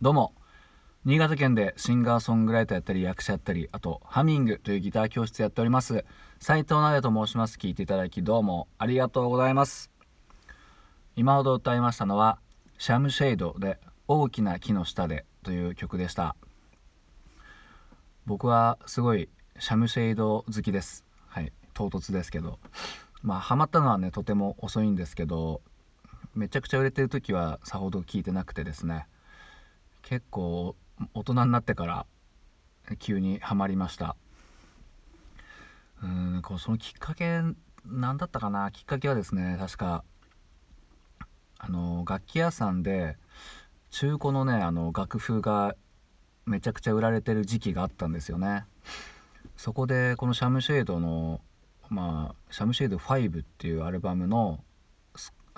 どうも。新潟県でシンガーソングライターやったり役者やったりあとハミングというギター教室やっております。斉藤直也と申します。聞いていただきどうも。ありがとうございます。今ほど歌いましたのはシャムシェイドで大きな木の下でという曲でした。僕はすごいシャムシェイド好きです。はい。唐突ですけど。まあハマったのはねとても遅いんですけどめちゃくちゃ売れてる時はさほど聞いてなくてですね。結構大人になってから急にはまりました。うんこうそのきっかけ何だったかな？きっかけはですね確かあの楽器屋さんで中古のねあの楽譜がめちゃくちゃ売られてる時期があったんですよね。そこでこのシャムシェードのまあシャムシェード5っていうアルバムの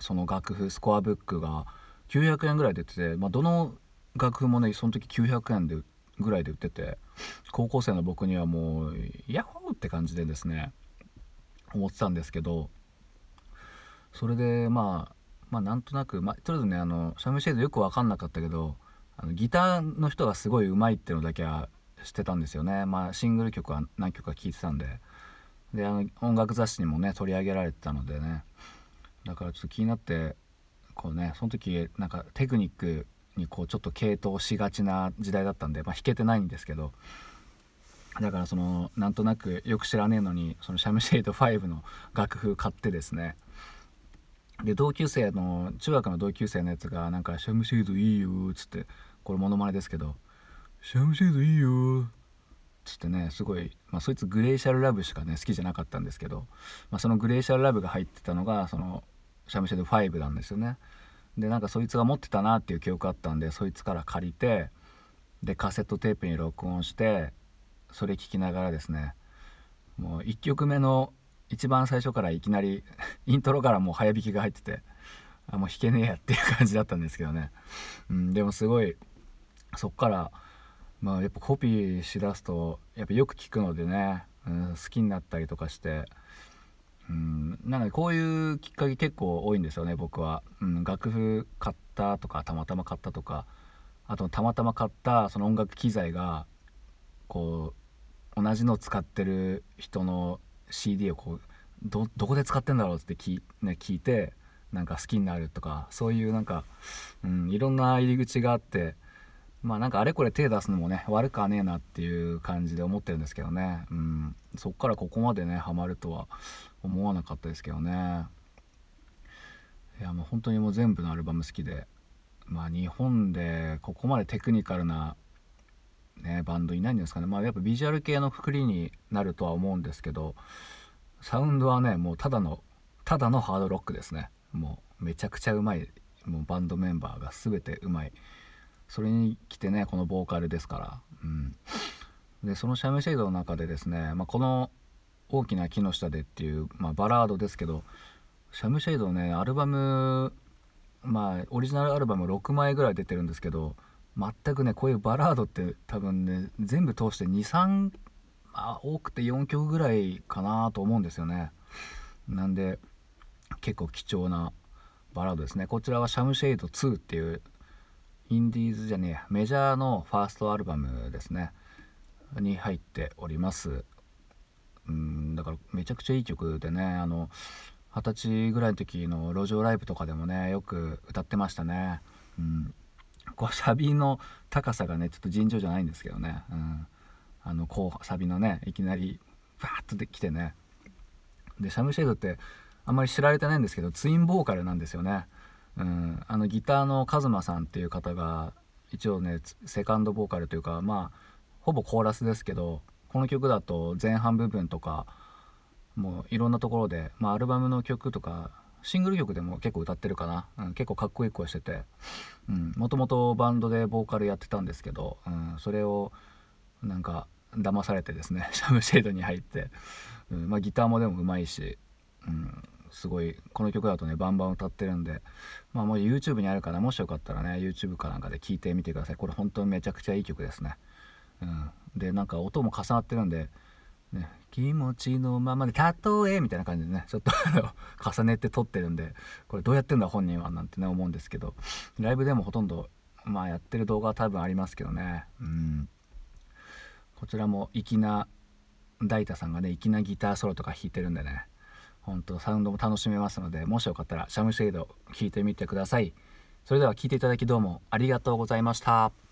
その楽譜スコアブックが900円ぐらい出てて、まあ、どの楽譜もねその時900円でぐらいで売ってて高校生の僕にはもうヤッホーって感じでですね思ってたんですけどそれでまあまあなんとなく、まあ、とりあえずねあのシャムシェードよく分かんなかったけどあのギターの人がすごい上手いっていうのだけは知ってたんですよね。まあシングル曲は何曲か聴いてたんで。であの音楽雑誌にもね取り上げられてたのでね。だからちょっと気になってこうねその時なんかテクニックにこうちょっと傾倒しがちな時代だったんで、まあ、弾けてないんですけどだからそのなんとなくよく知らねえのにそのシャムシェイド5の楽譜買ってですね。で同級生の中学の同級生のやつがなんか「シャムシェイドいいよ」っつってこれモノマネですけど「シャムシェイドいいよ」っつってねすごい、まあ、そいつグレーシャルラブしかね好きじゃなかったんですけど、まあ、そのグレーシャルラブが入ってたのがそのシャムシェイド5なんですよね。でなんかそいつが持ってたなっていう記憶あったんでそいつから借りてでカセットテープに録音してそれ聞きながらですねもう1曲目の一番最初からいきなり イントロからもう早弾きが入っててあもう弾けねえやっていう感じだったんですけどね、うん、でもすごいそっからまあやっぱコピーしだすとやっぱよく聞くのでね、うん、好きになったりとかしてうん。なのでこういうきっかけ結構多いんですよね僕は、うん、楽譜買ったとかたまたま買ったとか。あとたまたま買ったその音楽機材がこう同じの使ってる人の CD をこうどこで使ってんだろうって聞,、ね、聞いてなんか好きになるとかそういうなんか、うん、いろんな入り口があってまあなんかあれこれ手出すのもね悪くはねえなっていう感じで思ってるんですけどね、うん、そっからここまでねハマるとは思わなかったですけどね。いやもう本当にもう全部のアルバム好きで。まあ日本でここまでテクニカルなねバンドいないんですかね。まあやっぱビジュアル系のくくりになるとは思うんですけどサウンドはねもうただのただのハードロックですね。もうめちゃくちゃうまい。もうバンドメンバーが全てうまい。それに来てねこのボーカルですから。うん。でそのシャムシェイドの中でですね、まあ、この「大きな木の下で」っていう、まあ、バラードですけどシャムシェイドねアルバムまあオリジナルアルバム6枚ぐらい出てるんですけど全くねこういうバラードって多分ね全部通して23あ多くて4曲ぐらいかなと思うんですよね。なんで結構貴重なバラードですね。こちらはシャムシェイド2っていうインディーズじゃねえメジャーのファーストアルバムですね。に入っております。うんだからめちゃくちゃいい曲でね。あの二十歳ぐらいの時の路上ライブとかでもねよく歌ってましたね。うん。こうサビの高さがねちょっと尋常じゃないんですけどね、うん、あのこうサビのねいきなりバーッとできてね。でシャムシェイドってあんまり知られてないんですけどツインボーカルなんですよね、うん、あのギターのカズマさんっていう方が一応ねセカンドボーカルというかまあほぼコーラスですけどこの曲だと前半部分とかもういろんなところで、まあ、アルバムの曲とかシングル曲でも結構歌ってるかな、うん、結構かっこいい声してて。もともとバンドでボーカルやってたんですけど、うん、それをなんか騙されてですね シャムシェードに入って、うんまあ、ギターもでもうまいし、うん、すごいこの曲だとねバンバン歌ってるんで、まあ、もう YouTube にあるからもしよかったらね YouTube かなんかで聴いてみてください。これ本当にめちゃくちゃいい曲ですね、うん、でなんか音も重なってるんでね、気持ちのままで例えみたいな感じでねちょっと 重ねて撮ってるんでこれどうやってんだ本人はなんてね思うんですけどライブでもほとんどまあやってる動画は多分ありますけどね。うん。こちらも粋な大太さんがね粋なギターソロとか弾いてるんでね。本当サウンドも楽しめますのでもしよかったらシャムシェイド聴いてみてくださいそれでは聴いていただきどうもありがとうございました。